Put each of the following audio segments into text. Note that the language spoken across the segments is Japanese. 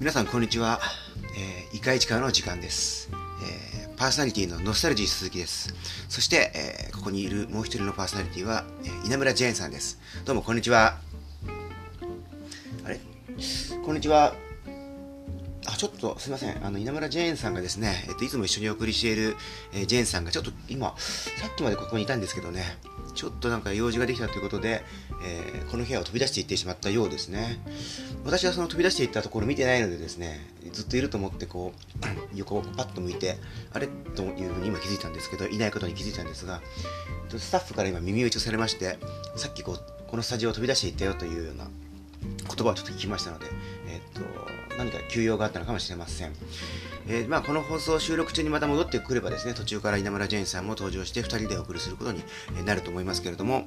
皆さんこんにちは、えー、イカイチカの時間です、えー、パーソナリティのノスタルジー鈴木です。そして、えー、ここにいるもう一人のパーソナリティは、えー、稲村ジェーンさんです。どうもこんにちは。あれ？こんにちは。あ、ちょっとすいません。あの、稲村ジェーンさんがですね、えっと、いつも一緒にお送りしている、えー、ジェーンさんがちょっと今、さっきまでここにいたんですけどね、ちょっとなんか用事ができたということで、えー、この部屋を飛び出していってしまったようですね。私はその飛び出していったところ見てないのでですね、ずっといると思ってこう、横をパッと向いて、あれ？というふうに今気づいたんですけど、いないことに気づいたんですが、スタッフから今耳打ちをされまして、さっきこう、このスタジオを飛び出していったよというような言葉をちょっと聞きましたので、えっ、と、何か休養があったのかもしれません。えー、まあ、この放送収録中にまた戻ってくればですね、途中から稲村ジェーンさんも登場して2人でお送りすることになると思いますけれども、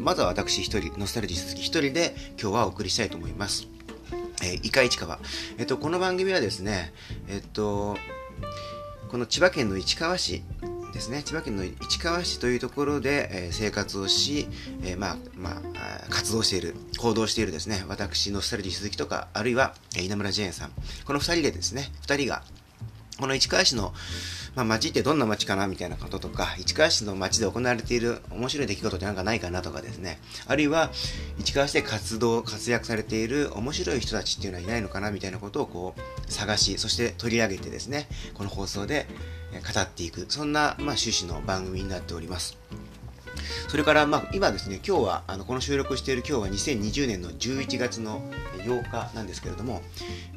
まずは私1人、ノスタルジー鈴木1人で今日はお送りしたいと思います。えー、イカ市川。えっ、と、この番組はですね、えっ、と、この千葉県の市川市ですね、千葉県の市川市というところで、えー、生活をし、えー、まあ、まあ、活動している、行動しているですね、私、ノスタルジー鈴木とか、あるいは、え、稲村ジェーンさん、この二人でですね、二人が、この市川市の、まあ、街ってどんな街かなみたいなこととか、市川市の街で行われている面白い出来事ってなんかないかなとかですね、あるいは、市川市で活動、活躍されている面白い人たちっていうのはいないのかなみたいなことをこう、探し、そして取り上げてですね、この放送で、語っていく、そんな、まあ、趣旨の番組になっております。それから、まあ、今ですね、今日は、あの、この収録している今日は2020年の11月の8日なんですけれども、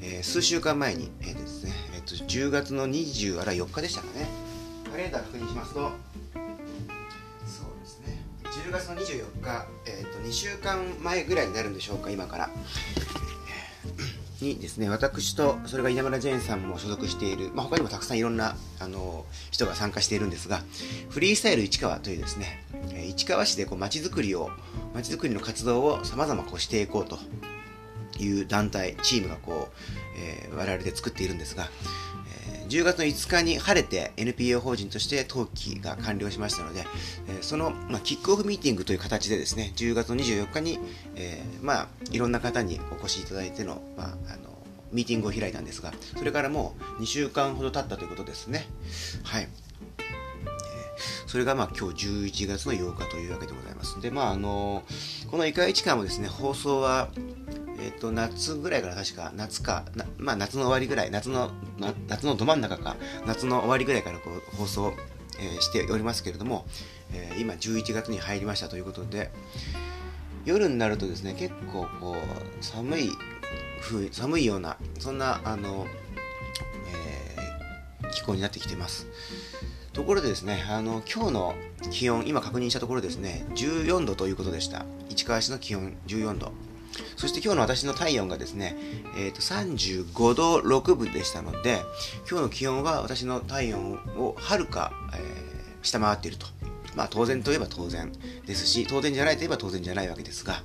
えー、数週間前に、えー、ですね、と、10月の20、あら、4日でしたかね。カレンダー確認しますと、そうですね、10月の24日、えっ、ー、と、2週間前ぐらいになるんでしょうか、今から。にですね、私と、それが稲村ジェーンさんも所属している、まあ、他にもたくさんいろんな、あの、人が参加しているんですが、フリースタイル市川というですね、市川市でこう街づくりを、街づくりの活動を様々こうしていこうという団体、チームがこう、えー、我々で作っているんですが、えー、10月の5日に晴れて NPO 法人として登記が完了しましたので、えー、その、まあ、キックオフミーティングという形でですね、10月の24日に、えー、まあ、いろんな方にお越しいただいての、まあ、あの、ミーティングを開いたんですが、それからもう2週間ほど経ったということですね。はい。それがまあ今日11月の8日というわけでございます。で、まああの、このイカ市間もですね、放送は、えっ、と、夏ぐらいから確か、夏か、まあ夏の終わりぐらい、夏の、夏のど真ん中か、夏の終わりぐらいからこう放送、えー、しておりますけれども、えー、今11月に入りましたということで、夜になるとですね、結構こう、寒い、寒いような、そんな、あの、え、気候になってきてます。ところでですね、あの、今日の気温、今確認したところですね、14度ということでした。市川市の気温14度。そして今日の私の体温がですね、え、ー、と、35度6分でしたので、今日の気温は私の体温をはるか、えー、下回っていると。まあ当然といえば当然ですし、当然じゃないといえば当然じゃないわけですが、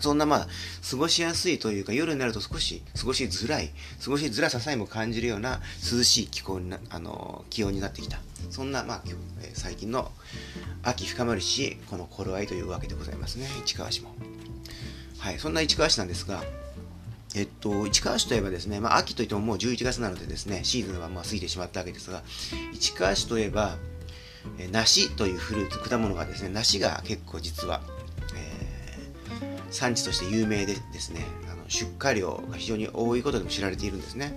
そんなまあ、過ごしやすいというか、夜になると少し過ごしづらい、過ごしづらささえも感じるような涼しい気候にな、あの、気温になってきた。そんな、まあ、え最近の秋深まるし、この頃合いというわけでございますね、市川市も。はい、そんな市川市なんですが、えっと、市川市といえばですね、まあ、秋といってももう11月なのでですね、シーズンはまあ過ぎてしまったわけですが、市川市といえば、え梨というフルーツ、果物がですね、梨が結構実はえ産地として有名でですねあの出荷量が非常に多いことでも知られているんですね、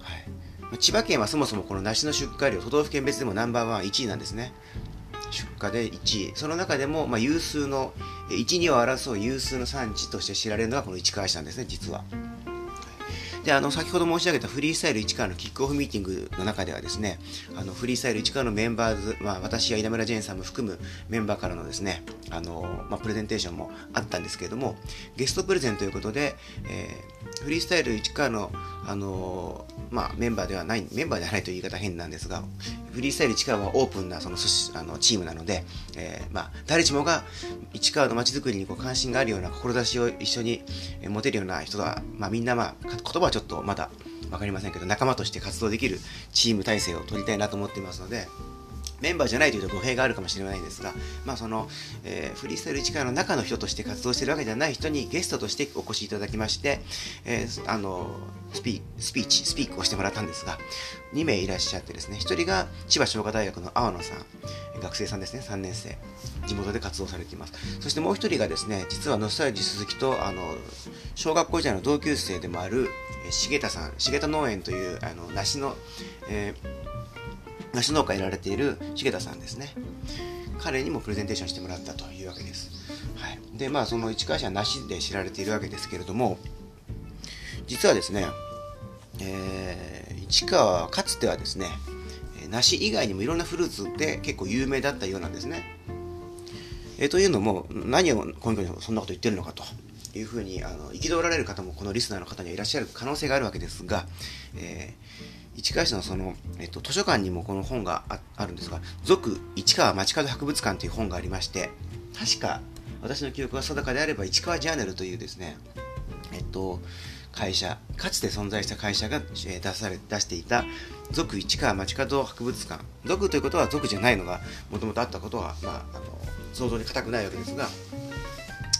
はい、千葉県はそもそもこの梨の出荷量都道府県別でもナンバーワン1位なんですね。出荷で1位。その中でも、まあ、有数の1、2を争う有数の産地として知られるのがこの市川市なんですね実は。で、あの、先ほど申し上げたフリースタイル市川のキックオフミーティングの中ではですね、あの、フリースタイル市川のメンバーズ、まあ、私や稲村ジェーンさんも含むメンバーからのですね、あの、まあ、プレゼンテーションもあったんですけれども、ゲストプレゼンということで、えー、フリースタイル市川の、あの、まあ、メンバーではない、メンバーではないという言い方変なんですが、フリースタイル市川はオープンなそのあのチームなので、えー、まあ、誰しもが市川の街づくりにこう関心があるような志を一緒に持てるような人は、まあ、みんな、まあ、言葉はちょっとまだ分かりませんけど、仲間として活動できるチーム体制を取りたいなと思っていますので、メンバーじゃないというと語弊があるかもしれないですが、まあその、えー、フリースタイル市川の中の人として活動しているわけではない人にゲストとしてお越しいただきまして、えー、あの、スピスピーチ、スピークをしてもらったんですが、2名いらっしゃってですね、1人が千葉商科大学の青野さん、学生さんですね、3年生、地元で活動されています。そしてもう1人がですね、実はノスタルジー鈴木と、あの、小学校時代の同級生でもある、重田さん、重田農園という、あの、梨の、えー梨農家やられている重田さんですね彼にもプレゼンテーションしてもらったというわけです、はい、でまあその市川市は梨で知られているわけですけれども実はですね、えー、市川はかつてはですね梨以外にもいろんなフルーツで結構有名だったようなんですねえ、というのも何を根拠にそんなこと言ってるのかというふうにあの憤られる方もこのリスナーの方にはいらっしゃる可能性があるわけですが、えー市川市のその、えっと、図書館にもこの本があるんですが、続市川町角博物館という本がありまして、確か私の記憶が定かであれば市川ジャーナルというですね、えっと、会社、かつて存在した会社が、出され出していた、続市川町角博物館。続ということは続じゃないのがもともとあったことは、まあ、あの想像に難くないわけですが、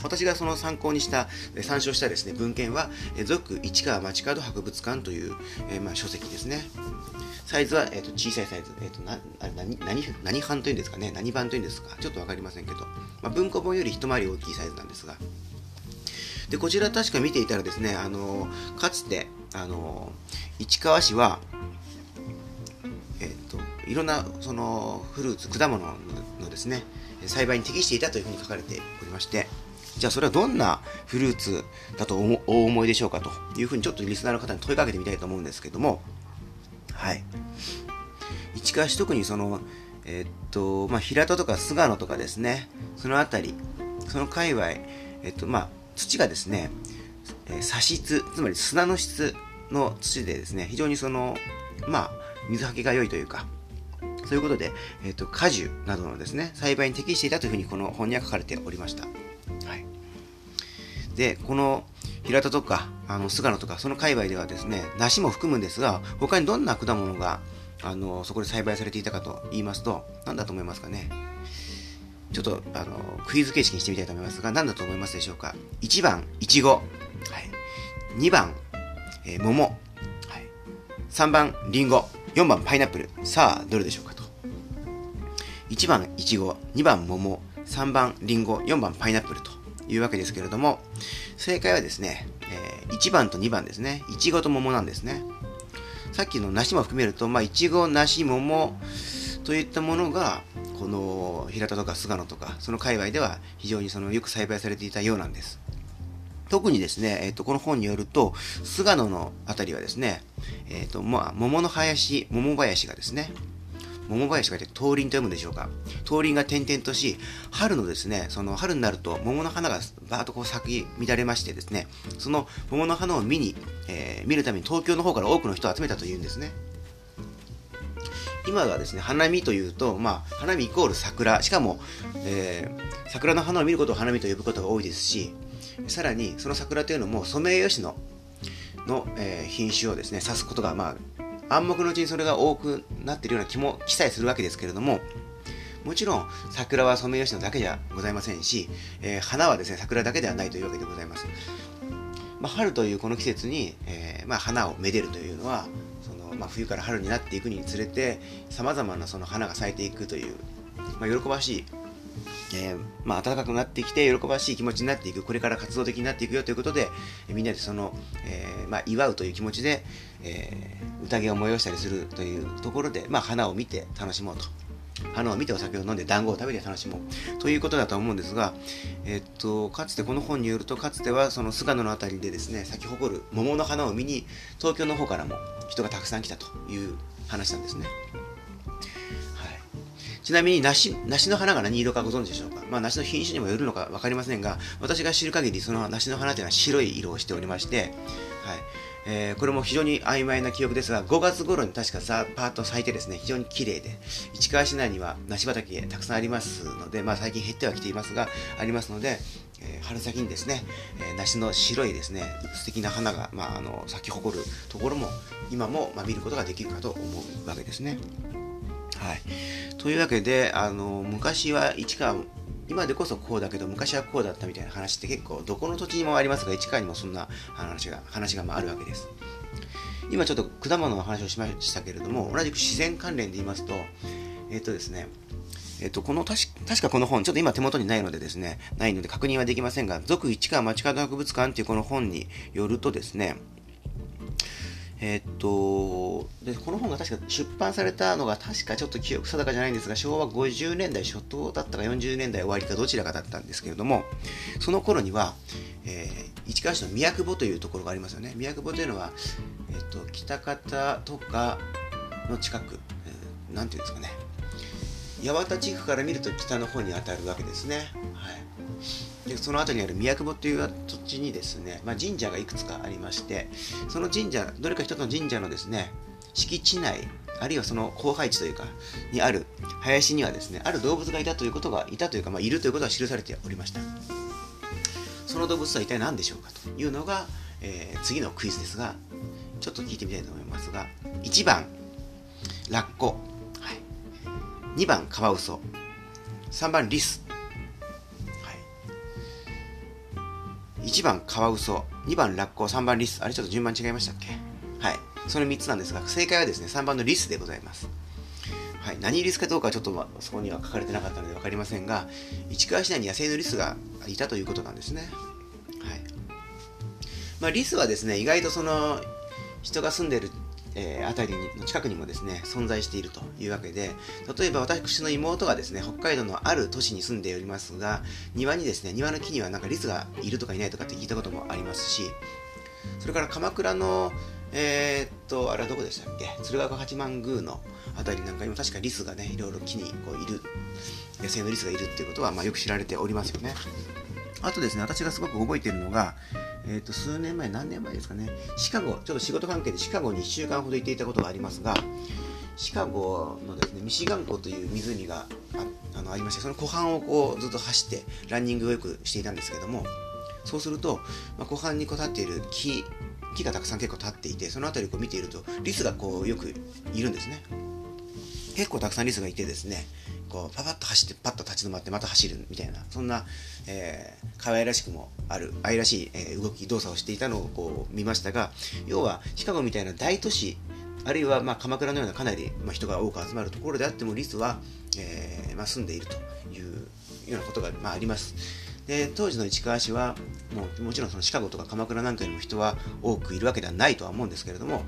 私がその参考にした、参照したですね、文献は、続市川町角博物館という、えー、まあ、書籍ですね。サイズは、えー、と小さいサイズ、えーと、な何何何版というんですかね、何版というんですか、ちょっと分かりませんけど、まあ、文庫本より一回り大きいサイズなんですが、でこちら確か見ていたらですね、あのかつて、あの市川市は、えーと、いろんなそのフルーツ、果物のですね、栽培に適していたというふうに書かれておりまして、じゃあそれはどんなフルーツだとお思いでしょうかというふうにちょっとリスナーの方に問いかけてみたいと思うんですけども、はい。市川市特にその、えー、っと、まあ、平戸とか菅野とかですね、そのあたり、その界隈、えっと、まあ、土がですね、えー、砂質、つまり砂の質の土でですね、非常にその、まあ、水はけが良いというか、そういうことで、えっ、と、果樹などのですね、栽培に適していたというふうにこの本には書かれておりました。で、この平田とか、あの、菅野とか、その界隈ではですね、梨も含むんですが、他にどんな果物が、あの、そこで栽培されていたかと言いますと、何だと思いますかね。ちょっと、あの、クイズ形式にしてみたいと思いますが、何だと思いますでしょうか。1番、いちご。はい。2番、えー、桃。はい。3番、りんご。4番、パイナップル。さあ、どれでしょうかと。1番、いちご。2番、桃。3番、りんご。4番、パイナップルと。いうわけですけれども、正解はですね、え、1番と2番ですね。いちごと桃なんですね。さっきの梨も含めると、まあ、いちご、梨、桃といったものが、この平田とか菅野とか、その界隈では非常にそのよく栽培されていたようなんです。特にですね、えっ、ー、と、この本によると、菅野のあたりはですね、えっ、ー、と、まあ、桃の林、桃林がですね、桃林が通りと読むでしょうか。通りが点々とし、春のですね、その春になると桃の花がバーッとこう咲き乱れましてですね、その桃の花を見に、えー、見るために東京の方から多くの人を集めたというんですね。今はですね、花見というと、まあ、花見イコール桜、しかも、えー、桜の花を見ることを花見と呼ぶことが多いですし、さらにその桜というのもソメイヨシノの、えー、品種をですね、指すことが、まあ、暗黙のうちにそれが多くなっているような気も記載するわけですけれども、もちろん桜はソメイヨシノだけじゃございませんし、えー、花はですね、桜だけではないというわけでございます。まあ、春というこの季節に、えー、まあ、花をめでるというのは、そのまあ、冬から春になっていくにつれて、さまざまなその花が咲いていくという、まあ、喜ばしいえー、まあ、暖かくなってきて喜ばしい気持ちになっていくこれから活動的になっていくよということで、みんなでその、えー、まあ、祝うという気持ちで、えー、宴を催したりするというところで、まあ、花を見て楽しもうと花を見てお酒を飲んで団子を食べて楽しもうということだと思うんですが、えっと、かつてこの本によるとかつてはその菅野の辺りでですね咲き誇る桃の花を見に東京の方からも人がたくさん来たという話なんですね。ちなみに梨、梨の花が何色かご存知でしょうか？まあ、梨の品種にもよるのか分かりませんが、私が知る限り、その梨の花というのは白い色をしておりまして、はい。えー、これも非常に曖昧な記憶ですが、5月頃に確かさパーッと咲いてですね、非常に綺麗で、市川市内には梨畑たくさんありますので、まあ最近減ってはきていますが、ありますので、えー、春先にですね、えー、梨の白いですね、素敵な花が、まあ、あの咲き誇るところも、今も、まあ、見ることができるかと思うわけですね。はい。というわけで、あの、昔は市川、今でこそこうだけど、昔はこうだったみたいな話って結構、どこの土地にもありますが、市川にもそんな話が、話があるわけです。今ちょっと果物の話をしましたけれども、同じく自然関連で言いますと、えっ、とですね、えっ、と、この確かこの本、ちょっと今手元にないのでですね、ないので確認はできませんが、続市川町角博物館っていうこの本によるとですね、えー、っとで、この本が確か出版されたのが確かちょっと記憶定かじゃないんですが、昭和50年代初頭だったか40年代終わりかどちらかだったんですけれども、その頃には、えー、市川市の宮久保というところがありますよね。宮久保というのは、えー、っと、北方とかの近く、えー、なんていうんですかね、八幡地区から見ると北の方に当たるわけですね。はい、でその後にある宮久保という土地にですね、まあ、神社がいくつかありましてその神社どれか一つの神社のですね敷地内あるいはその荒廃地というかにある林にはですねある動物がいたということがいたというか、まあ、いるということが記されておりました。その動物は一体何でしょうかというのが、えー、次のクイズですがちょっと聞いてみたいと思いますが1番ラッコ。2番カワウソ。3番リス、1番カワウソ2番ラッコ3番リス。あれちょっと順番違いましたっけ？はい。その3つなんですが正解はですね3番のリスでございます。はい、何リスかどうかはちょっと、まそこには書かれてなかったので分かりませんが市川市内に野生のリスがいたということなんですね、はい。まあ、リスはですね意外とその人が住んでるえー、辺りの近くにもですね、存在しているというわけで、例えば私の妹がですね、北海道のある都市に住んでおりますが、庭にですね、庭の木にはなんかリスがいるとかいないとかって聞いたこともありますし、それから鎌倉の、えー、っと、あれはどこでしたっけ？鶴岡八幡宮の辺りなんかにも確かリスがね、いろいろ木にこういる、野生のリスがいるっていうことは、まあ、よく知られておりますよね。あとですね、私がすごく覚えているのが、え、ー、と、数年前、何年前ですかね、シカゴ、ちょっと仕事関係でシカゴに1週間ほど行っていたことがありますが、シカゴのですね、ミシガン湖という湖がああのありまして、その湖畔をこうずっと走ってランニングをよくしていたんですけども、そうすると、まあ、湖畔にこう立っている木、木がたくさん結構立っていて、その辺りをこう見ていると、リスがこうよくいるんですね。結構たくさんリスがいてですね、こうパパッと走ってパッと立ち止まってまた走るみたいなそんな、えー、可愛らしくもある愛らしい、えー、動き動作をしていたのをこう見ましたが要はシカゴみたいな大都市あるいはまあ鎌倉のようなかなり、まあ、人が多く集まるところであってもリスは、えーまあ、住んでいるというようなことが、まあ、あります。で当時の市川市はもうもちろんそのシカゴとか鎌倉なんかにも人は多くいるわけではないとは思うんですけれども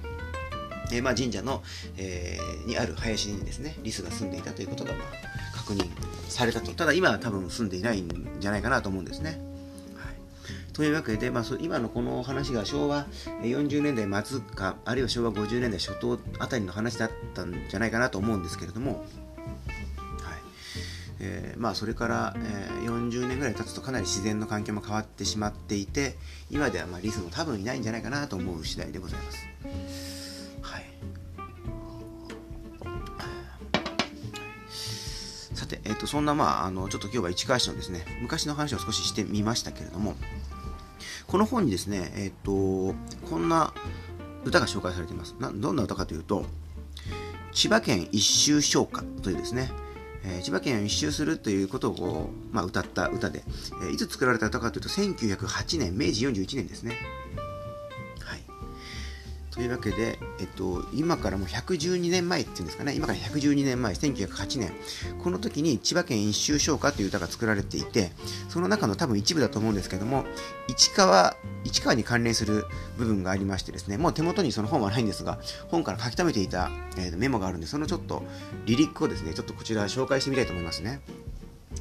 えー、まあ、神社の、えー、にある林にですね、リスが住んでいたということが、まあ、確認されたと。ただ今は多分住んでいないんじゃないかなと思うんですね。はい、というわけで、まあ、今のこの話が昭和40年代末か、あるいは昭和50年代初頭あたりの話だったんじゃないかなと思うんですけれども、えー、まあそれから、えー、40年ぐらい経つとかなり自然の環境も変わってしまっていて今ではまリスも多分いないんじゃないかなと思う次第でございます。て、えっ、ー、と、そんな、まあ、あの、ちょっと今日は市川市のですね、昔の話を少ししてみましたけれども、この本にですね、えっ、ー、と、こんな歌が紹介されています。などんな歌かというと、千葉県一周唱歌というですね、えー、千葉県を一周するということを、まあ、歌った歌で、えー、いつ作られた歌かというと、1908年、明治41年ですね。というわけで、えっと、今からもう112年前っていうんですかね、今から112年前、1908年、この時に千葉県一周唱歌という歌が作られていて、その中の多分一部だと思うんですけども、市川、市川に関連する部分がありましてですね、もう手元にその本はないんですが、本から書き留めていた、えー、メモがあるんで、そのちょっとリリックをですね、ちょっとこちら紹介してみたいと思いますね。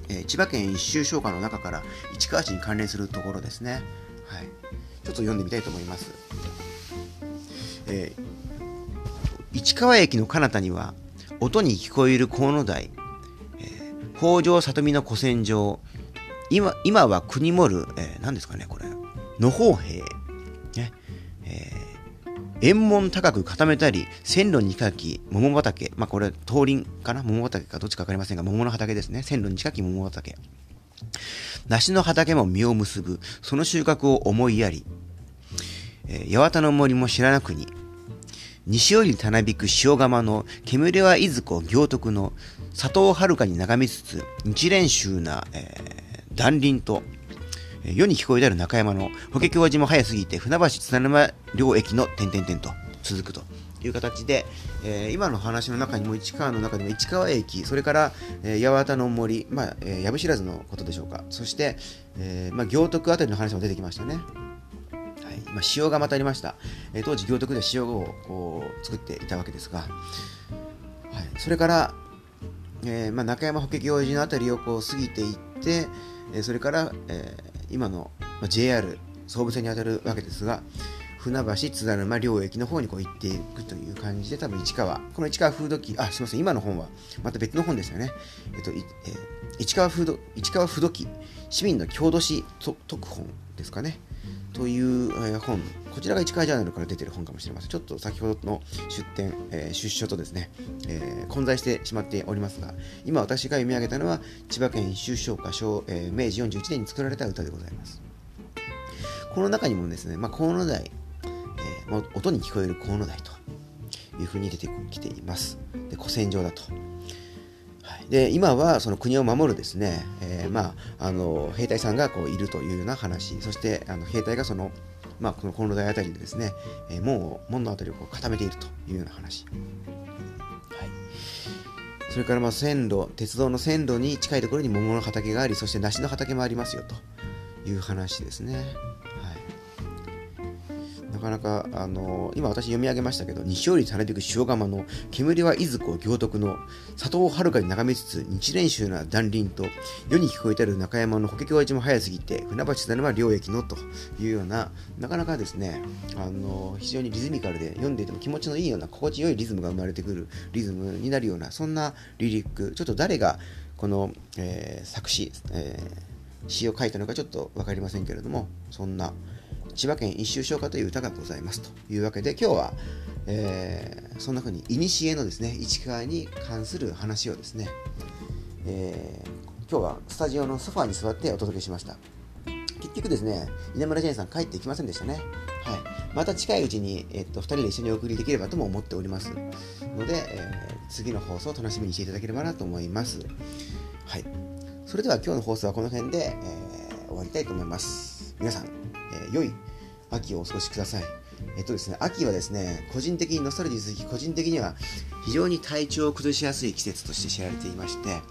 えー、千葉県一周唱歌の中から市川市に関連するところですね。はい。ちょっと読んでみたいと思います。えー、市川駅の彼方には音に聞こえる河野台、えー、北条里見の古戦場今今は国盛る、えー、何ですかねこれ。野方兵、ね。えー、縁門高く固めたり線路に近き桃畑。まあこれ通りかな？桃畑かどっちか分かりませんが桃の畑ですね。線路に近き桃畑。梨の畑も実を結ぶ。その収穫を思いやり、えー、八幡の森も知らなくに西よりたなびく塩釜の煙はいずこ行徳の里をはるかに眺めつつ日蓮宗な、えー、断林と世に聞こえたる中山の法華経寺も早すぎて船橋津田沼両駅の点々々と続くという形で、えー、今の話の中にも市川の中でも市川駅それから、えー、八幡の森、まあえー、知らずのことでしょうかそして、えーまあ、行徳あたりの話も出てきましたね。まあ、塩がまたありました、えー、当時行徳では塩をこう作っていたわけですが、はい、それから、えーまあ、中山法華経寺のあたりをこう過ぎていって、えー、それから、えー、今の、まあ、JR 総武線に当たるわけですが、船橋津田沼両駅の方にこう行っていくという感じで、多分市川、この市川風土記、あ、すみません、今の本はまた別の本ですよね。えっと、えー、市川風土、市川風土記、市民の郷土史特本ですかね。という、本、こちらが市川ジャーナルから出てる本かもしれません。ちょっと先ほどの出典、えー、出所とですね、えー、混在してしまっておりますが、今私が読み上げたのは、千葉県修唱歌小、えー、明治41年に作られた歌でございます。この中にもですね、まあ、河野台、えー、音に聞こえる河野台というふうに出てきています。で古戦場だと。で今はその国を守るですね、えー、まあ、あの兵隊さんがこういるというような話、そしてあの兵隊がその、まあ、この河野台あたりでですね、えー、門を門のあたりをこう固めているというような話。はい、それからまあ線路、鉄道の線路に近いところに桃の畑があり、そして梨の畑もありますよという話ですね。なかなか、あの今私読み上げましたけど、西よりたなびく塩釜の煙はいずこ行徳の里をはるかに眺めつつ、日蓮宗な断林と世に聞こえたる中山の法華経寺も早すぎて、船橋津田沼両駅のというような、なかなかですね、あの非常にリズミカルで読んでいても気持ちのいいような、心地よいリズムが生まれてくるリズムになるような、そんなリリック、ちょっと誰がこの、えー、作詞、えー、詩を書いたのかちょっと分かりませんけれども、そんな、千葉県一周唱歌という歌がございますというわけで今日は、えー、そんな風に古のですね市川に関する話をですね、えー、今日はスタジオのソファーに座ってお届けしました。結局ですね稲村ジェーンさん帰ってきませんでしたね。はい。また近いうちに、えっと、2人で一緒にお送りできればとも思っております。ので、えー、次の放送を楽しみにしていただければなと思います。はい。それでは今日の放送はこの辺で、えー、終わりたいと思います。皆さん、えー、良い秋をお過ごしください。えっとですね、秋はですね、個人的に、ノスタルジー鈴木個人的には非常に体調を崩しやすい季節として知られていまして、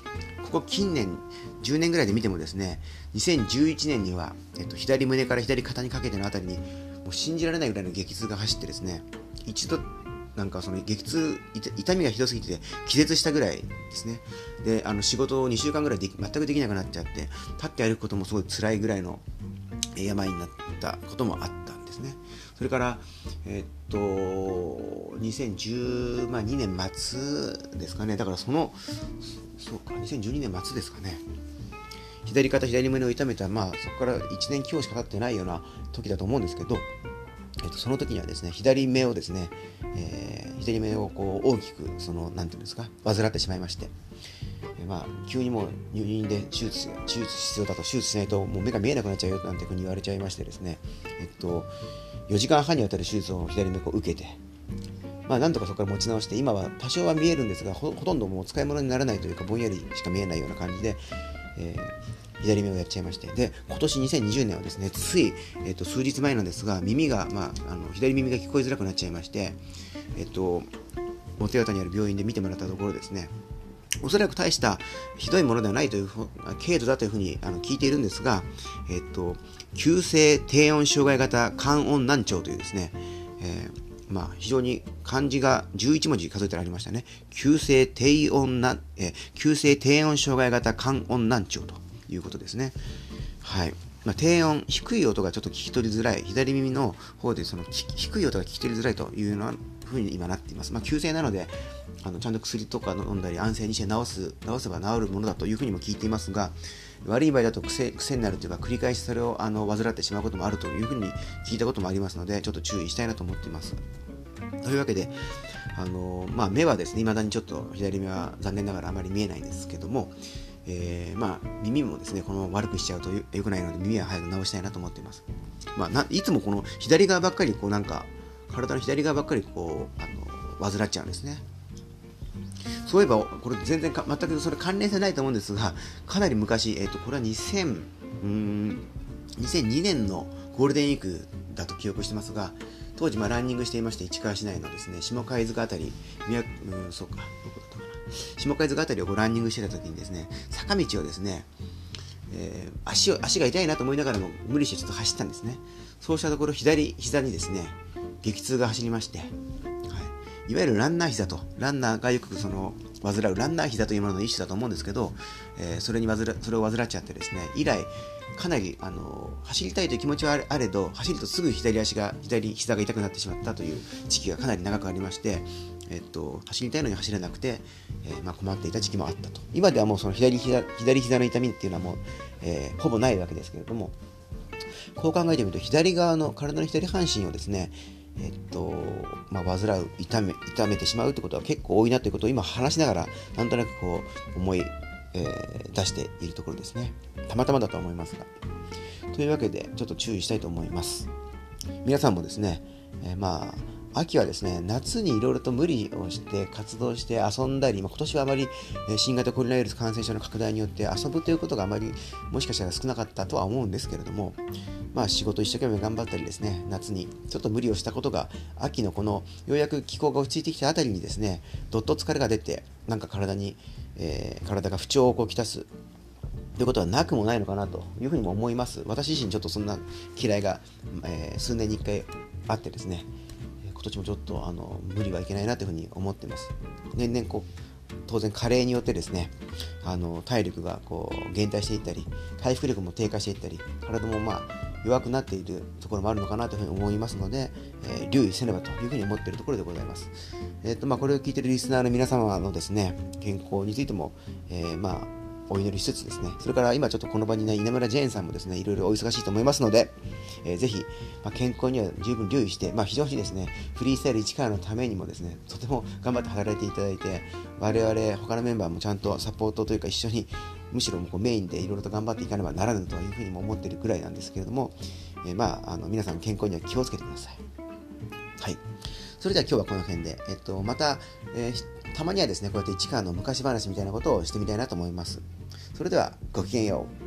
ここ近年、10年ぐらいで見てもですね、2011年には、えっと、左胸から左肩にかけてのあたりに、もう信じられないぐらいの激痛が走ってですね、一度、なんかその激痛、痛みがひどすぎて気絶したぐらいですね。で、あの仕事を2週間ぐらいで全くできなくなっちゃって、立って歩くこともすごい辛いぐらいの病になったこともあったんですね。それから、え、っと、2012年末ですかね。だからその、そうか、2012年末ですかね。左肩、左胸を痛めた、まあ、そこから1年強しか経ってないような時だと思うんですけど、えっと、その時にはですね、左目をですね、えー、左目をこう大きく、その、なんていうんですか、患ってしまいまして、まあ、急にもう入院で手術手術必要だと手術しないともう目が見えなくなっちゃうよなんていうふうに言われちゃいましてですね、えっと、4時間半にわたる手術を左目を受けて、まあ、なんとかそこから持ち直して今は多少は見えるんですがほとんどもう使い物にならないというかぼんやりしか見えないような感じで、えー、左目をやっちゃいまして。で今年2020年はですねつい、えっと、数日前なんですが耳が、まあ、あの左耳が聞こえづらくなっちゃいましてえっと元八幡にある病院で見てもらったところですね。おそらく大したひどいものではないという軽度だというふうにあの聞いているんですが、えっと、急性低温障害型肝温難聴というですね、えー、まあ、非常に漢字が11文字数えてありましたね。急性低温な、えー、急性低温障害型肝温難聴ということですね。はい。まあ、低音、低い音がちょっと聞き取りづらい、左耳の方でその低い音が聞き取りづらいというようなふうに今なっています。まあ、急性なので、あのちゃんと薬とか飲んだり安静にして治す治せば治るものだというふうにも聞いていますが悪い場合だと癖癖になるというか繰り返しそれをあの患ってしまうこともあるというふうに聞いたこともありますのでちょっと注意したいなと思っています。というわけで、あのまあ、目はですね、未だにちょっと左目は残念ながらあまり見えないんですけども、えー、まあ、耳もですね、この悪くしちゃうと良くないので耳は早く直したいなと思っています。まあ、ないつもこの左側ばっかりこうなんか体の左側ばっかりこうあの患っちゃうんですね。そういえばこれ全然か全くそれ関連性ないと思うんですがかなり昔、えーと、これは2000うん2002年のゴールデンウィークだと記憶してますが当時まあランニングしていまして市川市内のですね下貝塚あたり宮うんそうかどこだったかな。下貝塚あたりをこうランニングしてた時にですね坂道をですねえー、足を足が痛いなと思いながらも無理してちょっと走ったんですね。そうしたところ左膝にですね激痛が走りまして、はい、いわゆるランナー膝とランナーがよくその患うランナー膝というものの一種だと思うんですけど、えー、それに患それを患っちゃってですね以来かなりあの走りたいという気持ちはあれど走るとすぐ左足が左膝が痛くなってしまったという時期がかなり長くありましてえっと、走りたいのに走れなくて、えー、まあ、困っていた時期もあったと。今ではもうその左膝左膝の痛みっていうのはもう、えー、ほぼないわけですけれどもこう考えてみると左側の体の左半身をですねえっとまあ、患う痛め痛めてしまうってことは結構多いなということを今話しながらなんとなくこう思い、えー、出しているところですね。たまたまだと思いますが。というわけでちょっと注意したいと思います。皆さんもですね、えー、まあ秋はですね、夏にいろいろと無理をして活動して遊んだり、まあ、今年はあまり新型コロナウイルス感染症の拡大によって遊ぶということがあまりもしかしたら少なかったとは思うんですけれども、まあ、仕事一生懸命頑張ったりですね、夏にちょっと無理をしたことが、秋のこのようやく気候が落ち着いてきたあたりにですね、どっと疲れが出て、なんか体に、えー、体が不調をこうきたすということはなくもないのかなというふうにも思います。私自身ちょっとそんな嫌いが、えー、数年に1回あってですね、年もちょっとあの無理はいけないなというふうに思ってます。年々こう当然加齢によってですねあの体力がこう減退していったり回復力も低下していったり体もまあ弱くなっているところもあるのかなというふうに思いますので、えー、留意せねばというふうに思っているところでございます。えーとまあ、これを聞いているリスナーの皆様のですね健康についても、えー、まあお祈りしつつですね、それから今ちょっとこの場にいない稲村ジェーンさんもですね、いろいろお忙しいと思いますので、えー、ぜひ、まあ、健康には十分留意して、まあ、非常にですね、フリースタイル市川のためにもですね、とても頑張って働いていただいて、我々他のメンバーもちゃんとサポートというか一緒に、むしろこうメインでいろいろと頑張っていかねばならぬというふうにも思っているくらいなんですけれども、えー、まあ、あの皆さん健康には気をつけてください。はい。それでは今日はこの辺で、えっと、また、えー、たまにはですね、こうやって市川の昔話みたいなことをしてみたいなと思います。それではごきげんよう。